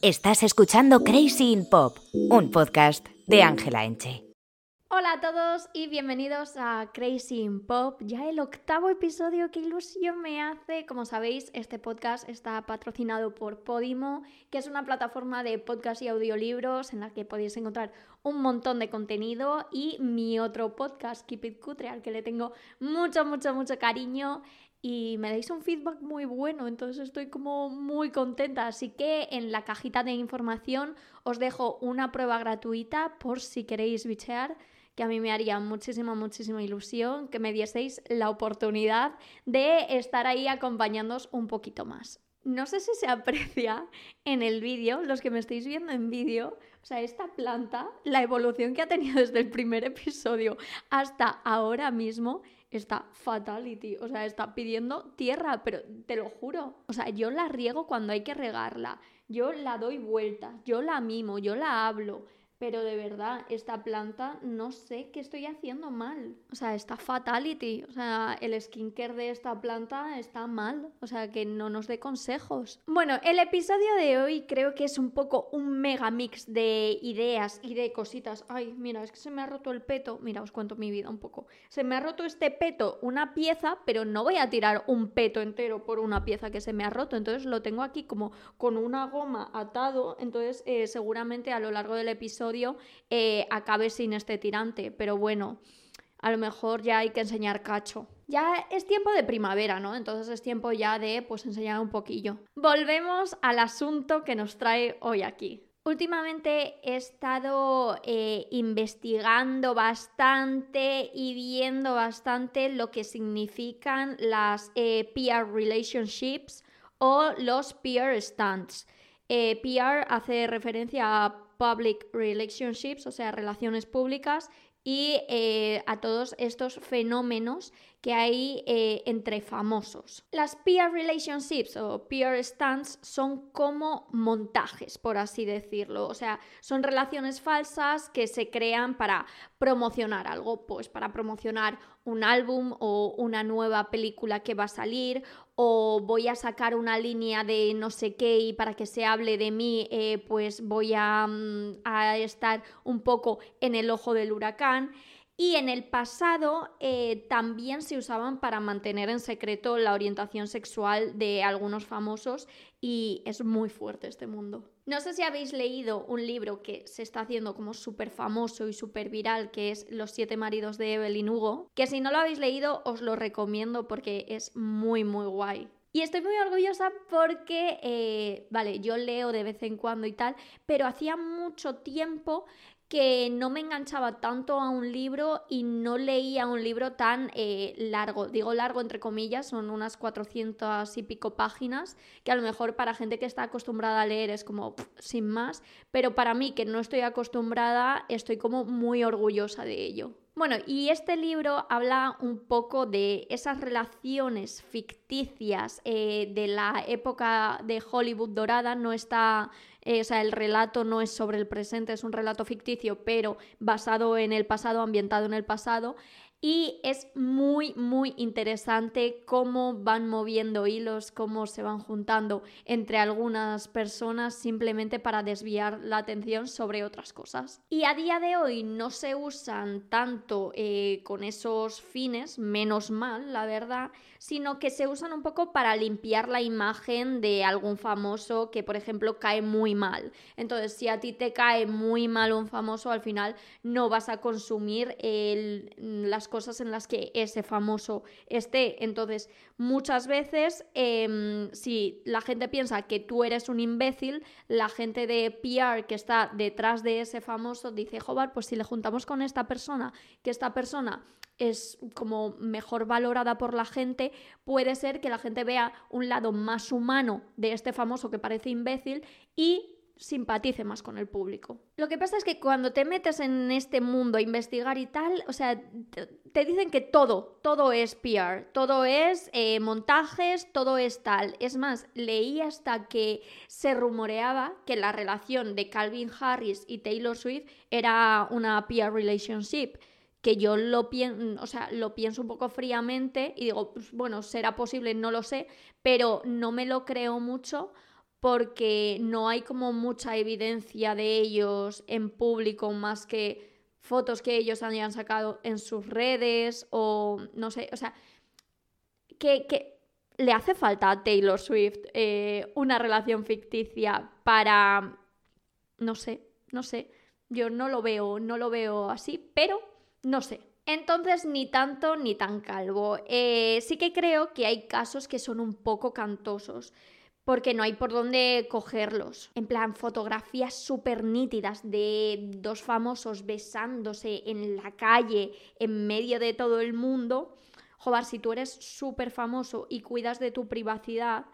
Estás escuchando Crazy in Pop, un podcast de Ángela Enche. Hola a todos y bienvenidos a Crazy in Pop, ya el octavo episodio, qué ilusión me hace. Como sabéis, este podcast está patrocinado por Podimo, que es una plataforma de podcast y audiolibros en la que podéis encontrar un montón de contenido y mi otro podcast, Keep It Cutre, al que le tengo mucho, mucho, mucho cariño y me dais un feedback muy bueno, entonces estoy como muy contenta. Así que en la cajita de información os dejo una prueba gratuita por si queréis bichear, que a mí me haría muchísima, muchísima ilusión que me dieseis la oportunidad de estar ahí acompañándoos un poquito más. No sé si se aprecia en el vídeo, los que me estáis viendo en vídeo, o sea, esta planta, la evolución que ha tenido desde el primer episodio hasta ahora mismo, está fatality, o sea, está pidiendo tierra, pero te lo juro, o sea, yo la riego cuando hay que regarla, yo la doy vueltas, yo la mimo, yo la hablo, pero de verdad, esta planta no sé qué estoy haciendo mal. O sea, está fatality. O sea, el skincare de esta planta está mal. O sea, que no nos dé consejos. Bueno, el episodio de hoy creo que es un poco un mega mix de ideas y de cositas. Ay, mira, es que se me ha roto el peto. Mira, os cuento mi vida un poco. Se me ha roto este peto, una pieza, pero no voy a tirar un peto entero por una pieza que se me ha roto. Entonces lo tengo aquí como con una goma atado. Entonces, eh, seguramente a lo largo del episodio eh, acabe sin este tirante. Pero bueno, a lo mejor ya hay que enseñar cacho. Ya es tiempo de primavera, ¿no? Entonces es tiempo ya de pues enseñar un poquillo. Volvemos al asunto que nos trae hoy aquí. Últimamente he estado eh, investigando bastante y viendo bastante lo que significan las eh, peer relationships o los peer stunts. peer hace referencia a public relationships, o sea, relaciones públicas, y eh, a todos estos fenómenos que hay eh, entre famosos. Las peer relationships o peer stunts son como montajes, por así decirlo. O sea, son relaciones falsas que se crean para promocionar algo, pues para promocionar un álbum o una nueva película que va a salir o voy a sacar una línea de no sé qué y para que se hable de mí, eh, pues voy mm, a estar un poco en el ojo del huracán y en el pasado eh, también se usaban para mantener en secreto la orientación sexual de algunos famosos y es muy fuerte este mundo. No sé si habéis leído un libro que se está haciendo como súper famoso y súper viral, que es Los siete maridos de Evelyn Hugo, que si no lo habéis leído os lo recomiendo porque es muy muy guay. Y estoy muy orgullosa porque, eh, vale, yo leo de vez en cuando y tal, pero hacía mucho tiempo que no me enganchaba tanto a un libro y no leía un libro tan eh, largo. Digo largo entre comillas, son unas 400 y pico páginas, que a lo mejor para gente que está acostumbrada a leer es como sin más, pero para mí que no estoy acostumbrada estoy como muy orgullosa de ello. Bueno, y este libro habla un poco de esas relaciones ficticias eh, de la época de Hollywood dorada, no está eh, o sea, el relato no es sobre el presente, es un relato ficticio, pero basado en el pasado, ambientado en el pasado. Y es muy, muy interesante cómo van moviendo hilos, cómo se van juntando entre algunas personas simplemente para desviar la atención sobre otras cosas. Y a día de hoy no se usan tanto eh, con esos fines, menos mal, la verdad, sino que se usan un poco para limpiar la imagen de algún famoso que, por ejemplo, cae muy mal. Entonces, si a ti te cae muy mal un famoso, al final no vas a consumir las cosas en las que ese famoso esté. Entonces, muchas veces, em, si la gente piensa que tú eres un imbécil, la gente de PR que está detrás de ese famoso dice, joder, pues si le juntamos con esta persona, que esta persona es como mejor valorada por la gente, puede ser que la gente vea un lado más humano de este famoso que parece imbécil y simpatice más con el público. Lo que pasa es que cuando te metes en este mundo a investigar y tal, o sea, te dicen que todo, todo es PR, todo es eh, montajes, todo es tal. Es más, leí hasta que se rumoreaba que la relación de Calvin Harris y Taylor Swift era una PR relationship que yo lo, o sea, lo pienso un poco fríamente y digo, pues, bueno, será posible, no lo sé, pero no me lo creo mucho porque no hay como mucha evidencia de ellos en público más que fotos que ellos hayan sacado en sus redes o no sé, o sea, que, le hace falta a Taylor Swift eh, una relación ficticia para, no sé, no sé, yo no lo veo, no lo veo así, pero no sé. Entonces, ni tanto ni tan calvo. Eh, sí que creo que hay casos que son un poco cantosos porque no hay por dónde cogerlos. En plan, fotografías súper nítidas de dos famosos besándose en la calle, en medio de todo el mundo. Joder, si tú eres súper famoso y cuidas de tu privacidad,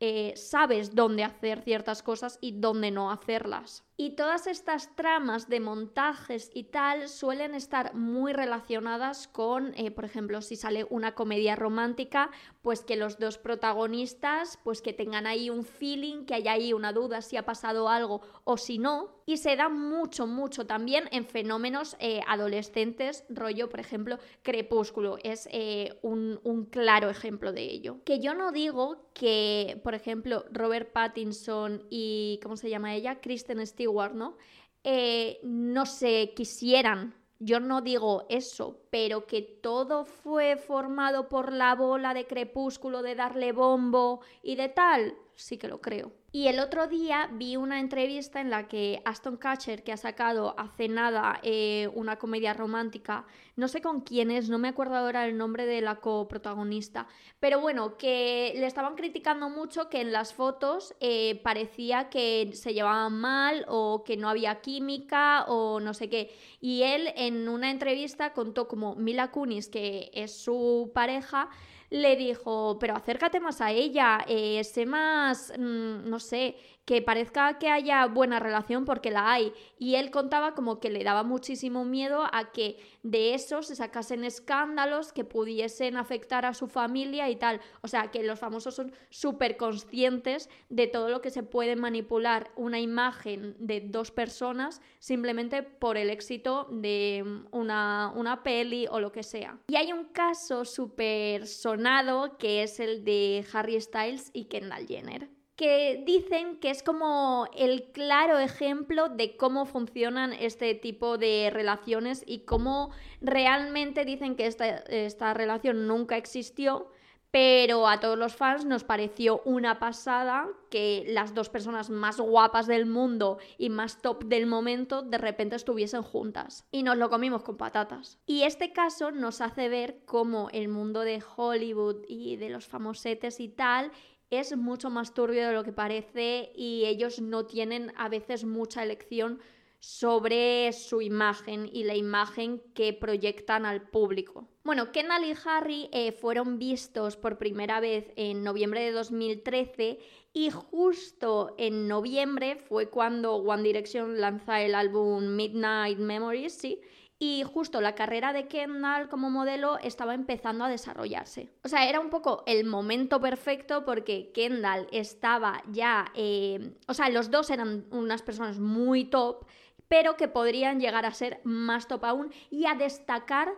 eh, sabes dónde hacer ciertas cosas y dónde no hacerlas. Y todas estas tramas de montajes y tal suelen estar muy relacionadas con, eh, por ejemplo, si sale una comedia romántica, pues que los dos protagonistas, pues que tengan ahí un feeling, que haya ahí una duda si ha pasado algo o si no. Y se da mucho, mucho también en fenómenos eh, adolescentes, rollo, por ejemplo, Crepúsculo, es eh, un, un claro ejemplo de ello. Que yo no digo que, por ejemplo, Robert Pattinson y, ¿cómo se llama ella? Kristen Stewart, ¿no? Eh, se quisieran. Yo no digo eso, pero que todo fue formado por la bola de crepúsculo de darle bombo y de tal, sí que lo creo. Y el otro día vi una entrevista en la que Aston Catcher, que ha sacado hace nada eh, una comedia romántica, no sé con quién es, no me acuerdo ahora el nombre de la coprotagonista, pero bueno, que le estaban criticando mucho que en las fotos eh, parecía que se llevaban mal o que no había química o no sé qué. Y él en una entrevista contó como Mila Kunis, que es su pareja, le dijo, pero acércate más a ella, eh, sé más, mm, no sé, que parezca que haya buena relación porque la hay. Y él contaba como que le daba muchísimo miedo a que de eso se sacasen escándalos que pudiesen afectar a su familia y tal. O sea, que los famosos son súper conscientes de todo lo que se puede manipular una imagen de dos personas simplemente por el éxito de una, una peli o lo que sea. Y hay un caso súper sonado que es el de Harry Styles y Kendall Jenner que dicen que es como el claro ejemplo de cómo funcionan este tipo de relaciones y cómo realmente dicen que esta, esta relación nunca existió, pero a todos los fans nos pareció una pasada que las dos personas más guapas del mundo y más top del momento de repente estuviesen juntas. Y nos lo comimos con patatas. Y este caso nos hace ver cómo el mundo de Hollywood y de los famosetes y tal es mucho más turbio de lo que parece y ellos no tienen a veces mucha elección sobre su imagen y la imagen que proyectan al público. Bueno, Kendall y Harry eh, fueron vistos por primera vez en noviembre de 2013 y justo en noviembre fue cuando One Direction lanza el álbum Midnight Memories, sí, y justo la carrera de Kendall como modelo estaba empezando a desarrollarse. O sea, era un poco el momento perfecto porque Kendall estaba ya, eh, o sea, los dos eran unas personas muy top, pero que podrían llegar a ser más top aún y a destacar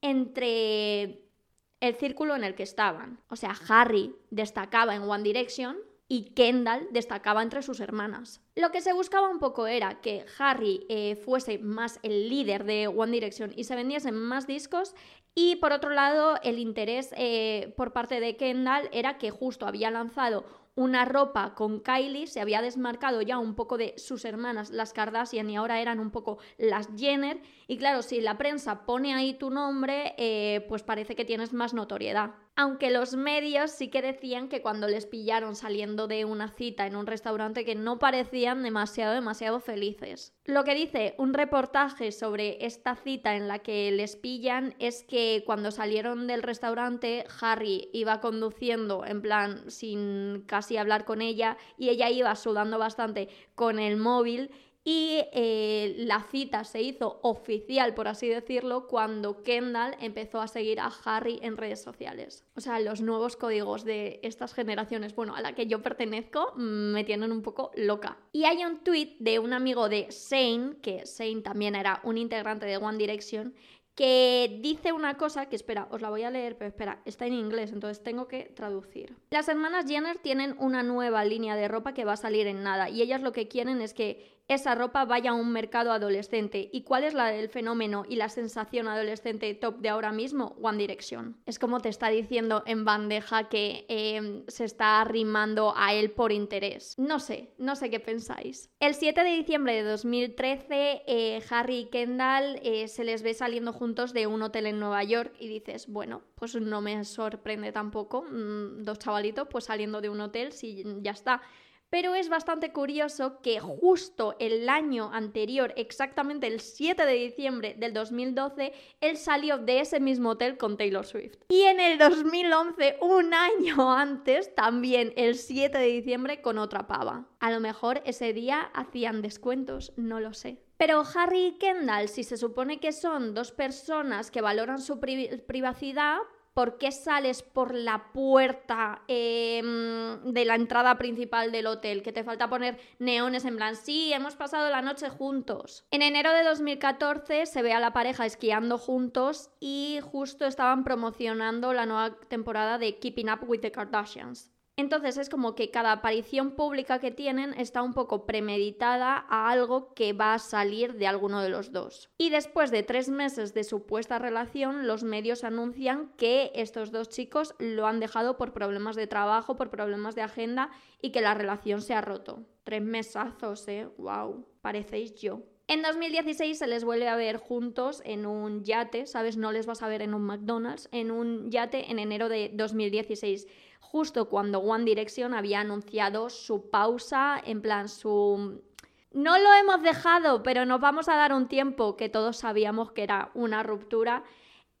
entre el círculo en el que estaban. O sea, Harry destacaba en One Direction, y Kendall destacaba entre sus hermanas. Lo que se buscaba un poco era que Harry eh, fuese más el líder de One Direction y se vendiesen más discos y por otro lado el interés eh, por parte de Kendall era que justo había lanzado una ropa con Kylie, se había desmarcado ya un poco de sus hermanas, las Kardashian, y ahora eran un poco las Jenner. Y claro, si la prensa pone ahí tu nombre, eh, pues parece que tienes más notoriedad. Aunque los medios sí que decían que cuando les pillaron saliendo de una cita en un restaurante que no parecían demasiado, demasiado felices. Lo que dice un reportaje sobre esta cita en la que les pillan es que cuando salieron del restaurante, Harry iba conduciendo en plan sin casi hablar con ella y ella iba sudando bastante con el móvil y eh, la cita se hizo oficial, por así decirlo, cuando Kendall empezó a seguir a Harry en redes sociales. O sea, los nuevos códigos de estas generaciones, bueno, a la que yo pertenezco, mm, me tienen un poco loca. Y hay un tweet de un amigo de Shane, que Shane también era un integrante de One Direction, que dice una cosa que, espera, os la voy a leer, pero espera, está en inglés, entonces tengo que traducir. Las hermanas Jenner tienen una nueva línea de ropa que va a salir en nada y ellas lo que quieren es que esa ropa vaya a un mercado adolescente. ¿Y cuál es la del fenómeno y la sensación adolescente top de ahora mismo? One Direction. Es como te está diciendo en bandeja que em, se está arrimando a él por interés. No sé, no sé qué pensáis. El 7 de diciembre de 2013, eh, Harry y Kendall eh, se les ve saliendo juntos de un hotel en Nueva York y dices, bueno, pues no me sorprende tampoco. Mm, dos chavalitos pues saliendo de un hotel, si ya está. Pero es bastante curioso que justo el año anterior, exactamente el 7 de diciembre del 2012, él salió de ese mismo hotel con Taylor Swift. Y en el 2011, un año antes, también el 7 de diciembre con otra pava. A lo mejor ese día hacían descuentos, no lo sé. Pero Harry y Kendall, si se supone que son dos personas que valoran su privacidad, ¿por qué sales por la puerta em, de la entrada principal del hotel? Que te falta poner neones en plan, sí, hemos pasado la noche juntos. En enero de 2014 se ve a la pareja esquiando juntos y justo estaban promocionando la nueva temporada de Keeping Up with the Kardashians. Entonces es como que cada aparición pública que tienen está un poco premeditada a algo que va a salir de alguno de los dos. Y después de tres meses de supuesta relación, los medios anuncian que estos dos chicos lo han dejado por problemas de trabajo, por problemas de agenda y que la relación se ha roto. Tres mesazos, ¿eh? ¡Wow! Parecéis yo. En 2016 se les vuelve a ver juntos en un yate, ¿sabes? No les vas a ver en un McDonald's, en un yate en enero de 2016 justo cuando One Direction había anunciado su pausa, en plan su... No lo hemos dejado, pero nos vamos a dar un tiempo que todos sabíamos que era una ruptura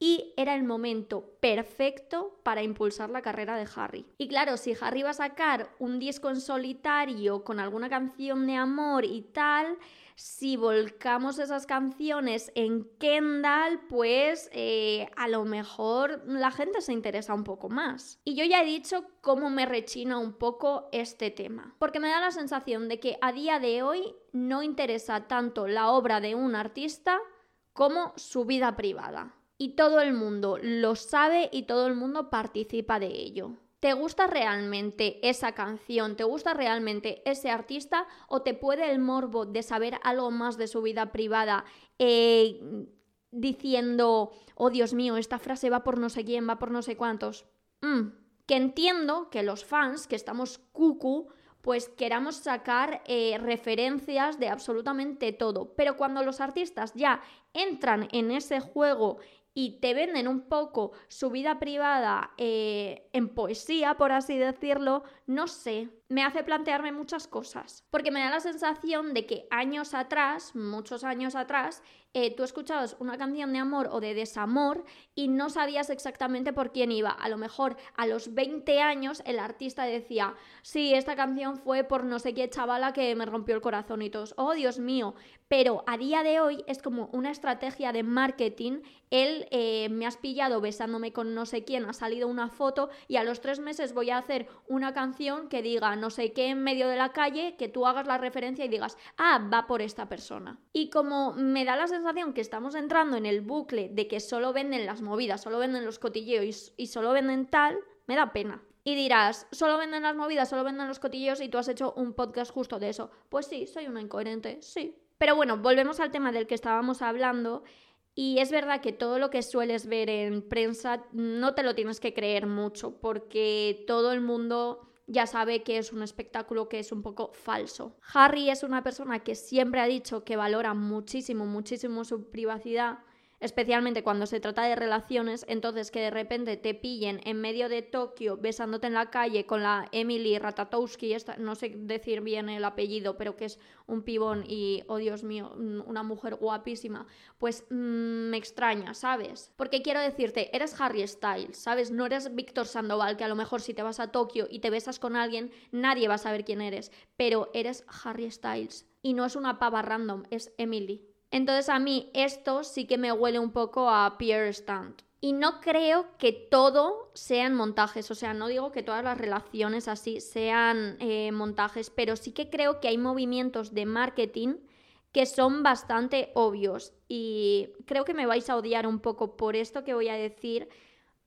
y era el momento perfecto para impulsar la carrera de Harry. Y claro, si Harry va a sacar un disco en solitario con alguna canción de amor y tal, si volcamos esas canciones en Kendall, pues eh, a lo mejor la gente se interesa un poco más. Y yo ya he dicho cómo me rechina un poco este tema, porque me da la sensación de que a día de hoy no interesa tanto la obra de un artista como su vida privada. Y todo el mundo lo sabe y todo el mundo participa de ello. ¿Te gusta realmente esa canción? ¿Te gusta realmente ese artista? ¿O te puede el morbo de saber algo más de su vida privada eh, diciendo, oh Dios mío, esta frase va por no sé quién, va por no sé cuántos? Mm, que entiendo que los fans, que estamos cucu, pues queramos sacar eh, referencias de absolutamente todo. Pero cuando los artistas ya entran en ese juego y te venden un poco su vida privada eh, en poesía, por así decirlo, no sé, me hace plantearme muchas cosas. Porque me da la sensación de que años atrás, muchos años atrás, eh, tú escuchabas una canción de amor o de desamor y no sabías exactamente por quién iba. A lo mejor a los 20 años el artista decía, sí, esta canción fue por no sé qué chavala que me rompió el corazón y todos, oh Dios mío. Pero a día de hoy es como una estrategia de marketing. Él eh, me has pillado besándome con no sé quién, ha salido una foto y a los tres meses voy a hacer una canción que diga no sé qué en medio de la calle, que tú hagas la referencia y digas, ah, va por esta persona. Y como me da la sensación que estamos entrando en el bucle de que solo venden las movidas, solo venden los cotilleos y, solo venden tal, me da pena. Y dirás, solo venden las movidas, solo venden los cotilleos y tú has hecho un podcast justo de eso. Pues sí, soy una incoherente, sí. Pero bueno, volvemos al tema del que estábamos hablando. Y es verdad que todo lo que sueles ver en prensa no te lo tienes que creer mucho, porque todo el mundo ya sabe que es un espectáculo que es un poco falso. Harry es una persona que siempre ha dicho que valora muchísimo, muchísimo su privacidad especialmente cuando se trata de relaciones, entonces que de repente te pillen en medio de Tokio besándote en la calle con la Emily Ratatowski, esta, no sé decir bien el apellido, pero que es un pibón y, oh Dios mío, una mujer guapísima, pues mm, me extraña, ¿sabes? Porque quiero decirte, eres Harry Styles, ¿sabes? No eres Víctor Sandoval, que a lo mejor si te vas a Tokio y te besas con alguien, nadie va a saber quién eres, pero eres Harry Styles. Y no es una pava random, es Emily. Entonces a mí esto sí que me huele un poco a Pierre Stand. Y no creo que todo sean montajes, o sea, no digo que todas las relaciones así sean eh, montajes, pero sí que creo que hay movimientos de marketing que son bastante obvios y creo que me vais a odiar un poco por esto que voy a decir,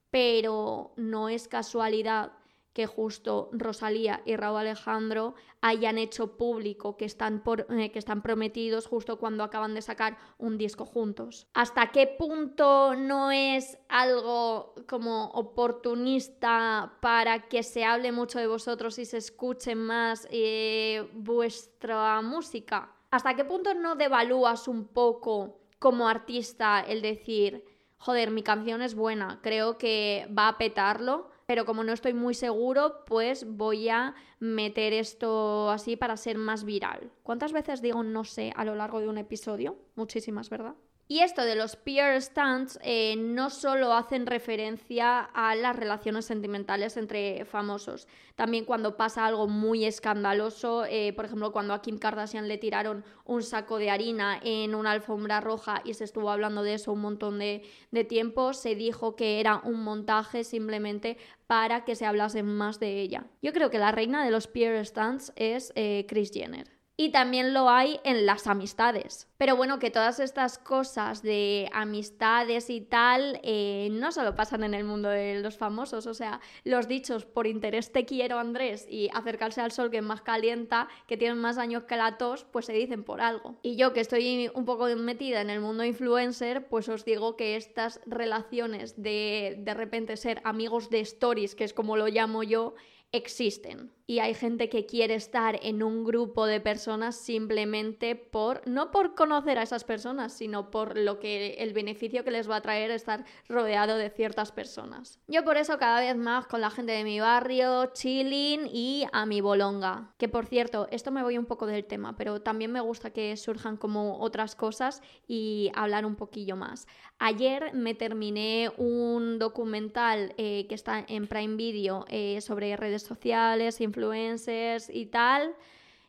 pero no es casualidad que justo Rosalía y Raúl Alejandro hayan hecho público que están, eh, que están prometidos justo cuando acaban de sacar un disco juntos. ¿Hasta qué punto no es algo como oportunista para que se hable mucho de vosotros y se escuche más eh, vuestra música? ¿Hasta qué punto no devalúas un poco como artista el decir, joder, mi canción es buena, creo que va a petarlo? Pero como no estoy muy seguro, pues voy a meter esto así para ser más viral. ¿Cuántas veces digo no sé a lo largo de un episodio? Muchísimas, ¿verdad? Y esto de los peer stunts eh, no solo hacen referencia a las relaciones sentimentales entre famosos, también cuando pasa algo muy escandaloso, eh, por ejemplo cuando a Kim Kardashian le tiraron un saco de harina en una alfombra roja y se estuvo hablando de eso un montón de, tiempo, se dijo que era un montaje simplemente para que se hablase más de ella. Yo creo que la reina de los peer stunts es eh, Kris Jenner y también lo hay en las amistades. Pero bueno, que todas estas cosas de amistades y tal eh, no solo pasan en el mundo de los famosos, o sea, los dichos por interés te quiero Andrés y acercarse al sol que más calienta, que tienen más años que la tos, pues se dicen por algo. Y yo que estoy un poco metida en el mundo influencer, pues os digo que estas relaciones de de repente ser amigos de stories, que es como lo llamo yo, existen. Y hay gente que quiere estar en un grupo de personas simplemente por, no por conocer a esas personas, sino por lo que el beneficio que les va a traer estar rodeado de ciertas personas. Yo por eso cada vez más con la gente de mi barrio, chilling y a mi bolonga. Que por cierto, esto me voy un poco del tema, pero también me gusta que surjan como otras cosas y hablar un poquillo más. Ayer me terminé un documental eh, que está en Prime Video eh, sobre redes sociales, influencers y tal.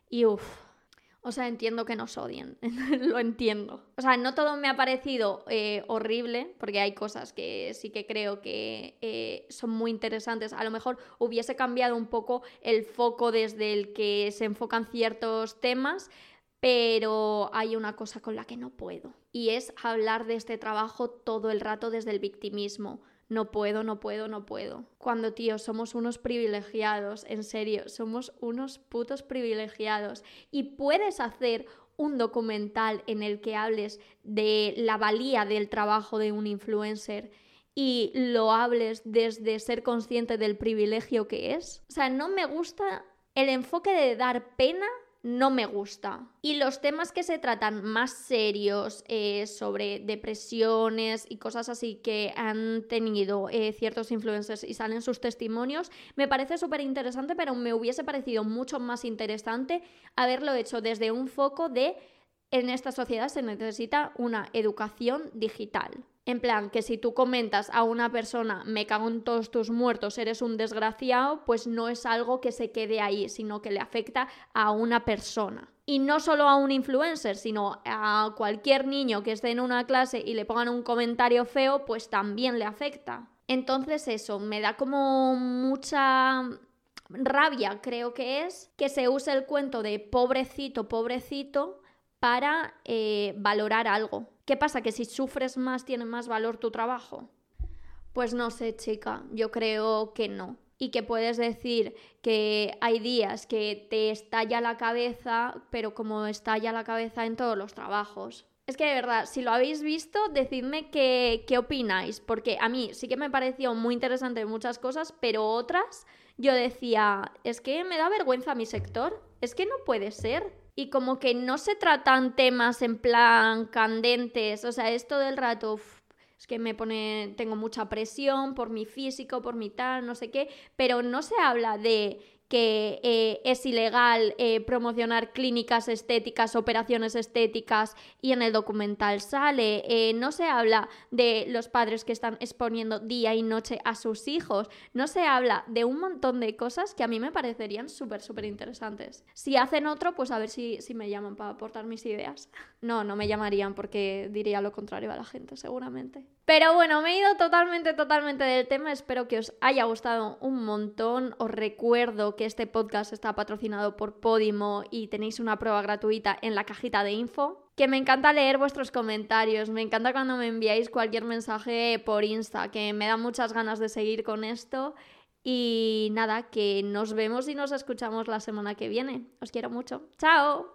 Y uff, o sea, entiendo que nos odien, lo entiendo. O sea, no todo me ha parecido eh, horrible, porque hay cosas que sí que creo que eh, son muy interesantes. A lo mejor hubiese cambiado un poco el foco desde el que se enfocan ciertos temas, pero hay una cosa con la que no puedo, y es hablar de este trabajo todo el rato desde el victimismo no puedo, no puedo, no puedo. Cuando, tío, somos unos privilegiados, en serio, somos unos putos privilegiados. Y puedes hacer un documental en el que hables de la valía del trabajo de un influencer y lo hables desde ser consciente del privilegio que es. O sea, no me gusta el enfoque de dar pena no me gusta. Y los temas que se tratan más serios eh, sobre depresiones y cosas así que han tenido eh, ciertos influencers y salen sus testimonios, me parece súper interesante, pero me hubiese parecido mucho más interesante haberlo hecho desde un foco de en esta sociedad se necesita una educación digital. En plan, que si tú comentas a una persona, me cago en todos tus muertos, eres un desgraciado, pues no es algo que se quede ahí, sino que le afecta a una persona. Y no solo a un influencer, sino a cualquier niño que esté en una clase y le pongan un comentario feo, pues también le afecta. Entonces eso, me da como mucha rabia, creo que es, que se use el cuento de pobrecito, pobrecito, para eh, valorar algo. ¿Qué pasa? ¿Que si sufres más tiene más valor tu trabajo? Pues no sé, chica, yo creo que no. Y que puedes decir que hay días que te estalla la cabeza, pero como estalla la cabeza en todos los trabajos. Es que de verdad, si lo habéis visto, decidme qué, qué opináis, porque a mí sí que me pareció muy interesante muchas cosas, pero otras yo decía, es que me da vergüenza mi sector, es que no puede ser y como que no se tratan temas en plan candentes, o sea, es todo el rato, es que me pone, tengo mucha presión por mi físico, por mi tal, no sé qué, pero no se habla de que eh, es ilegal eh, promocionar clínicas estéticas, operaciones estéticas y en el documental sale. Eh, no se habla de los padres que están exponiendo día y noche a sus hijos. No se habla de un montón de cosas que a mí me parecerían súper, súper interesantes. Si hacen otro, pues a ver si, si me llaman para aportar mis ideas. No, no me llamarían porque diría lo contrario a la gente, seguramente. Pero bueno, me he ido totalmente, totalmente del tema. Espero que os haya gustado un montón. Os recuerdo que este podcast está patrocinado por Podimo y tenéis una prueba gratuita en la cajita de info. Que me encanta leer vuestros comentarios, me encanta cuando me enviáis cualquier mensaje por Insta, que me da muchas ganas de seguir con esto. Y nada, que nos vemos y nos escuchamos la semana que viene. Os quiero mucho. ¡Chao!